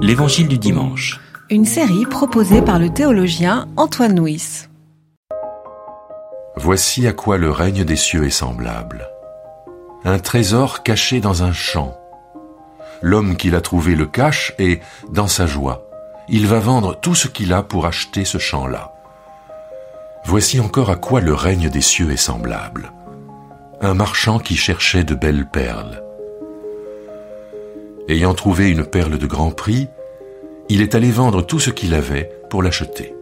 L'Évangile du dimanche. Une série proposée par le théologien Antoine Nuis. Voici à quoi le règne des cieux est semblable. Un trésor caché dans un champ. L'homme qui l'a trouvé le cache et, dans sa joie, il va vendre tout ce qu'il a pour acheter ce champ-là. Voici encore à quoi le règne des cieux est semblable. Un marchand qui cherchait de belles perles. Ayant trouvé une perle de grand prix, il est allé vendre tout ce qu'il avait pour l'acheter.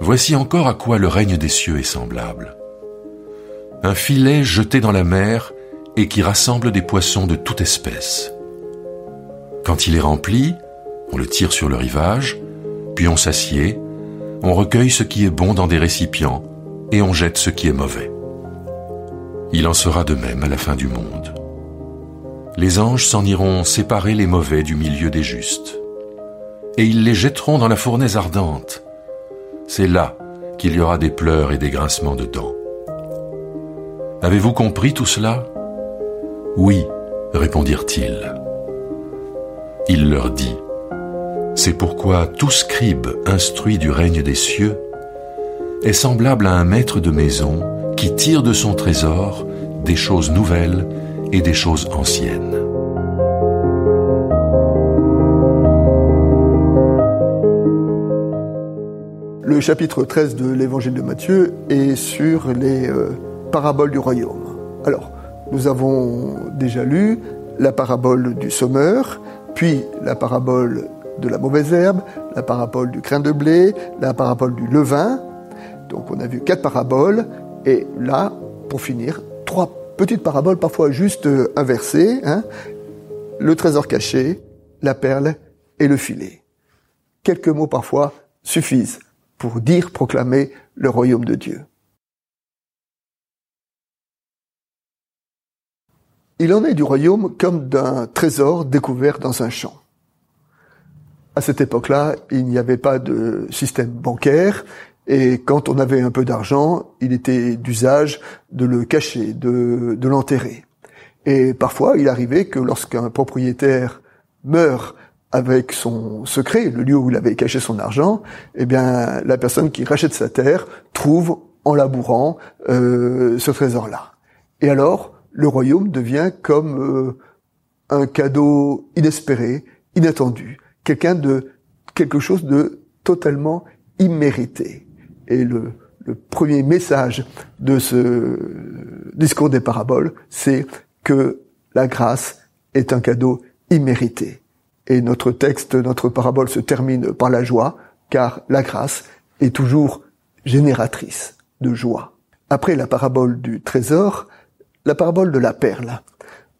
Voici encore à quoi le règne des cieux est semblable. Un filet jeté dans la mer et qui rassemble des poissons de toute espèce. Quand il est rempli, on le tire sur le rivage, puis on s'assied, on recueille ce qui est bon dans des récipients et on jette ce qui est mauvais. Il en sera de même à la fin du monde les anges s'en iront séparer les mauvais du milieu des justes. Et ils les jetteront dans la fournaise ardente. C'est là qu'il y aura des pleurs et des grincements de dents. Avez-vous compris tout cela? Oui, répondirent-ils. Il leur dit, C'est pourquoi tout scribe instruit du règne des cieux est semblable à un maître de maison qui tire de son trésor des choses nouvelles et des choses anciennes. Le chapitre 13 de l'évangile de Matthieu est sur les euh, paraboles du royaume. Alors, nous avons déjà lu la parabole du sommeur, puis la parabole de la mauvaise herbe, la parabole du crin de blé, la parabole du levain. Donc on a vu quatre paraboles, et là, pour finir, trois Petite parabole parfois juste inversée, hein. le trésor caché, la perle et le filet. Quelques mots parfois suffisent pour dire, proclamer le royaume de Dieu. Il en est du royaume comme d'un trésor découvert dans un champ. À cette époque-là, il n'y avait pas de système bancaire, et quand on avait un peu d'argent, il était d'usage de le cacher, de, de l'enterrer. Et parfois, il arrivait que lorsqu'un propriétaire meurt avec son secret, le lieu où il avait caché son argent, eh bien, la personne qui rachète sa terre trouve en labourant euh, ce trésor-là. Et alors, le royaume devient comme euh, un cadeau inespéré, inattendu, quelqu'un de quelque chose de totalement immérité. Et le, premier message de ce discours des paraboles, c'est que la grâce est un cadeau immérité. Et notre texte, notre parabole se termine par la joie, car la grâce est toujours génératrice de joie. Après la parabole du trésor, la parabole de la perle.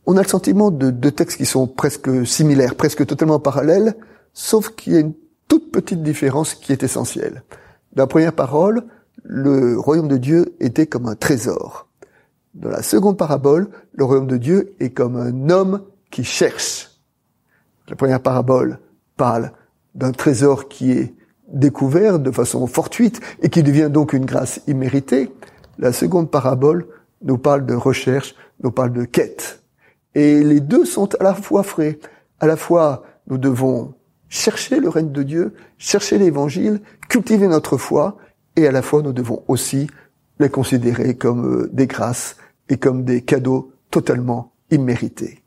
On a le sentiment de deux textes qui sont presque similaires, presque totalement parallèles, sauf qu'il y a une toute petite différence qui est essentielle. Dans la première parole, le royaume de Dieu était comme un trésor. Dans la seconde parabole, le royaume de Dieu est comme un homme qui cherche. La première parabole parle d'un trésor qui est découvert de façon fortuite et qui devient donc une grâce imméritée. La seconde parabole nous parle de recherche, nous parle de quête. Et les deux sont à la fois frais. À la fois, nous devons chercher le règne de Dieu, chercher l'évangile, cultiver notre foi, et à la fois nous devons aussi les considérer comme euh, des grâces et comme des cadeaux totalement immérités.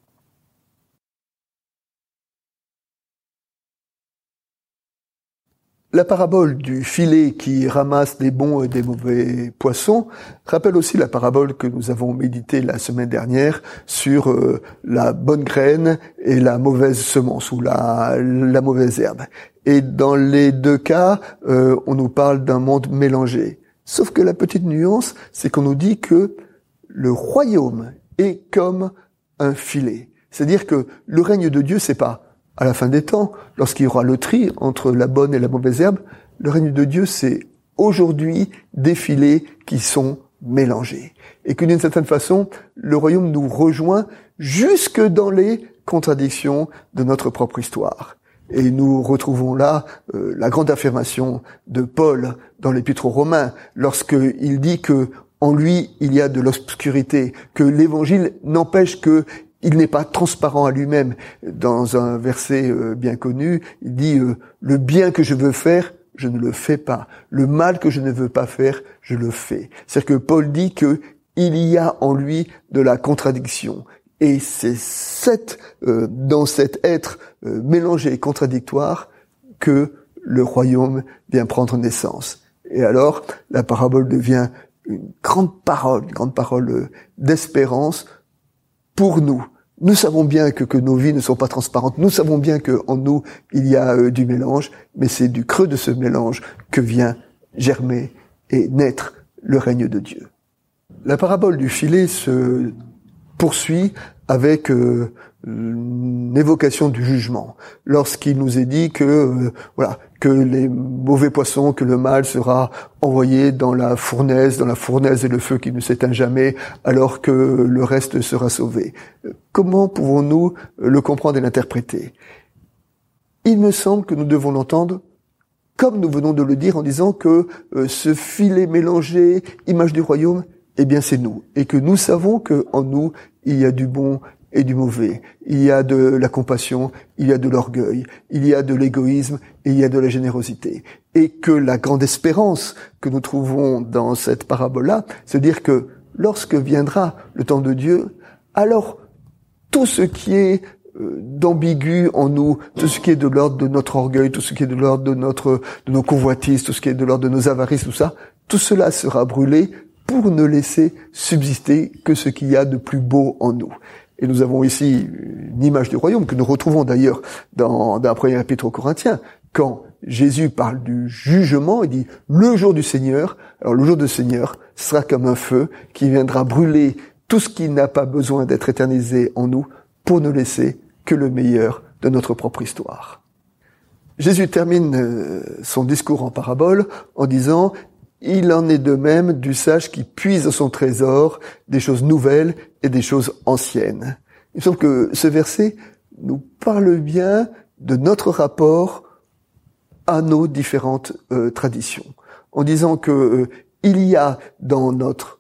La parabole du filet qui ramasse des bons et des mauvais poissons rappelle aussi la parabole que nous avons méditée la semaine dernière sur euh, la bonne graine et la mauvaise semence ou la, la mauvaise herbe. Et dans les deux cas, euh, on nous parle d'un monde mélangé. Sauf que la petite nuance, c'est qu'on nous dit que le royaume est comme un filet. C'est-à-dire que le règne de Dieu, c'est pas à la fin des temps, lorsqu'il y aura le tri entre la bonne et la mauvaise herbe, le règne de Dieu, c'est aujourd'hui des filets qui sont mélangés. Et que d'une certaine façon, le royaume nous rejoint jusque dans les contradictions de notre propre histoire. Et nous retrouvons là euh, la grande affirmation de Paul dans l'Épître aux Romains, lorsqu'il dit que en lui il y a de l'obscurité, que l'Évangile n'empêche que il n'est pas transparent à lui-même. Dans un verset euh, bien connu, il dit euh, le bien que je veux faire, je ne le fais pas. Le mal que je ne veux pas faire, je le fais. C'est-à-dire que Paul dit que il y a en lui de la contradiction. Et c'est cette, euh, dans cet être mélangé et contradictoire que le royaume vient prendre naissance. Et alors, la parabole devient une grande parole, une grande parole d'espérance pour nous. Nous savons bien que, que nos vies ne sont pas transparentes. Nous savons bien qu'en nous, il y a euh, du mélange, mais c'est du creux de ce mélange que vient germer et naître le règne de Dieu. La parabole du filet se poursuit avec euh, une évocation du jugement. Lorsqu'il nous est dit que euh, voilà que les mauvais poissons, que le mal sera envoyé dans la fournaise, dans la fournaise et le feu qui ne s'éteint jamais, alors que le reste sera sauvé. Comment pouvons-nous le comprendre et l'interpréter? Il me semble que nous devons l'entendre comme nous venons de le dire en disant que euh, ce filet mélangé, image du royaume, eh bien c'est nous, et que nous savons que en nous il y a du bon et du mauvais. Il y a de la compassion, il y a de l'orgueil, il y a de l'égoïsme et il y a de la générosité. Et que la grande espérance que nous trouvons dans cette parabole-là, c'est dire que lorsque viendra le temps de Dieu, alors tout ce qui est euh, d'ambigu en nous, tout ce qui est de l'ordre de notre orgueil, tout ce qui est de l'ordre de notre de nos convoitises, tout ce qui est de l'ordre de nos avarices, tout ça, tout cela sera brûlé pour ne laisser subsister que ce qu'il y a de plus beau en nous. Et nous avons ici une image du royaume que nous retrouvons d'ailleurs dans, dans un premier épître aux Corinthiens, quand Jésus parle du jugement, il dit le jour du Seigneur. Alors le jour du Seigneur sera comme un feu qui viendra brûler tout ce qui n'a pas besoin d'être éternisé en nous pour ne laisser que le meilleur de notre propre histoire. Jésus termine euh, son discours en parabole en disant il en est de même du sage qui puise son trésor des choses nouvelles et des choses anciennes. Il me semble que ce verset nous parle bien de notre rapport à nos différentes euh, traditions, en disant que euh, il y a dans notre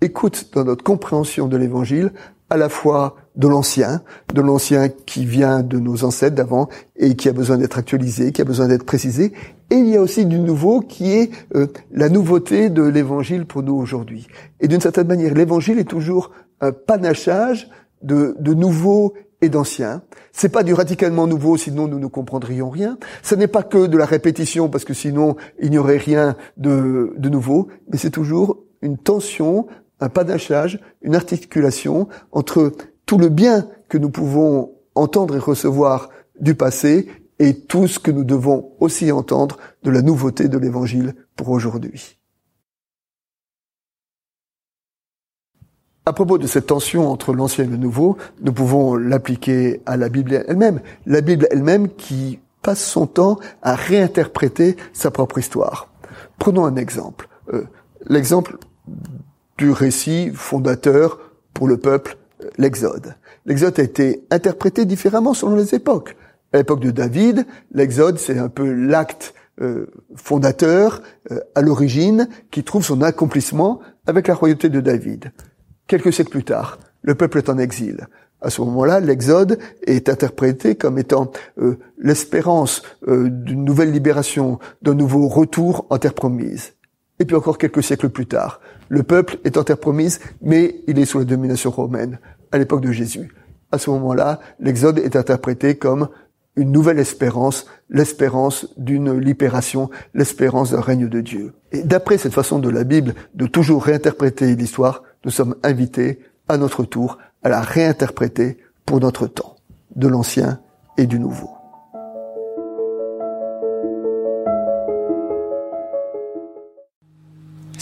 écoute, dans notre compréhension de l'Évangile, à la fois de l'ancien, de l'ancien qui vient de nos ancêtres d'avant et qui a besoin d'être actualisé, qui a besoin d'être précisé, et il y a aussi du nouveau qui est euh, la nouveauté de l'évangile pour nous aujourd'hui. Et d'une certaine manière, l'évangile est toujours un panachage de, de nouveau et d'ancien. C'est pas du radicalement nouveau, sinon nous ne comprendrions rien. Ce n'est pas que de la répétition, parce que sinon il n'y aurait rien de, de nouveau, mais c'est toujours une tension, un panachage, une articulation entre tout le bien que nous pouvons entendre et recevoir du passé et tout ce que nous devons aussi entendre de la nouveauté de l'évangile pour aujourd'hui. À propos de cette tension entre l'ancien et le nouveau, nous pouvons l'appliquer à la Bible elle-même. La Bible elle-même qui passe son temps à réinterpréter sa propre histoire. Prenons un exemple. Euh, l'exemple du récit fondateur pour le peuple, l'Exode. L'Exode a été interprété différemment selon les époques. À l'époque de David, l'Exode, c'est un peu l'acte euh, fondateur euh, à l'origine qui trouve son accomplissement avec la royauté de David. Quelques siècles plus tard, le peuple est en exil. À ce moment-là, l'Exode est interprété comme étant euh, l'espérance d'une nouvelle libération, d'un nouveau retour en terre promise. Et puis encore quelques siècles plus tard, le peuple est en mais il est sous la domination romaine à l'époque de Jésus. À ce moment-là, l'Exode est interprété comme une nouvelle espérance, l'espérance d'une libération, l'espérance d'un règne de Dieu. Et d'après cette façon de la Bible de toujours réinterpréter l'histoire, nous sommes invités à notre tour à la réinterpréter pour notre temps, de l'ancien et du nouveau.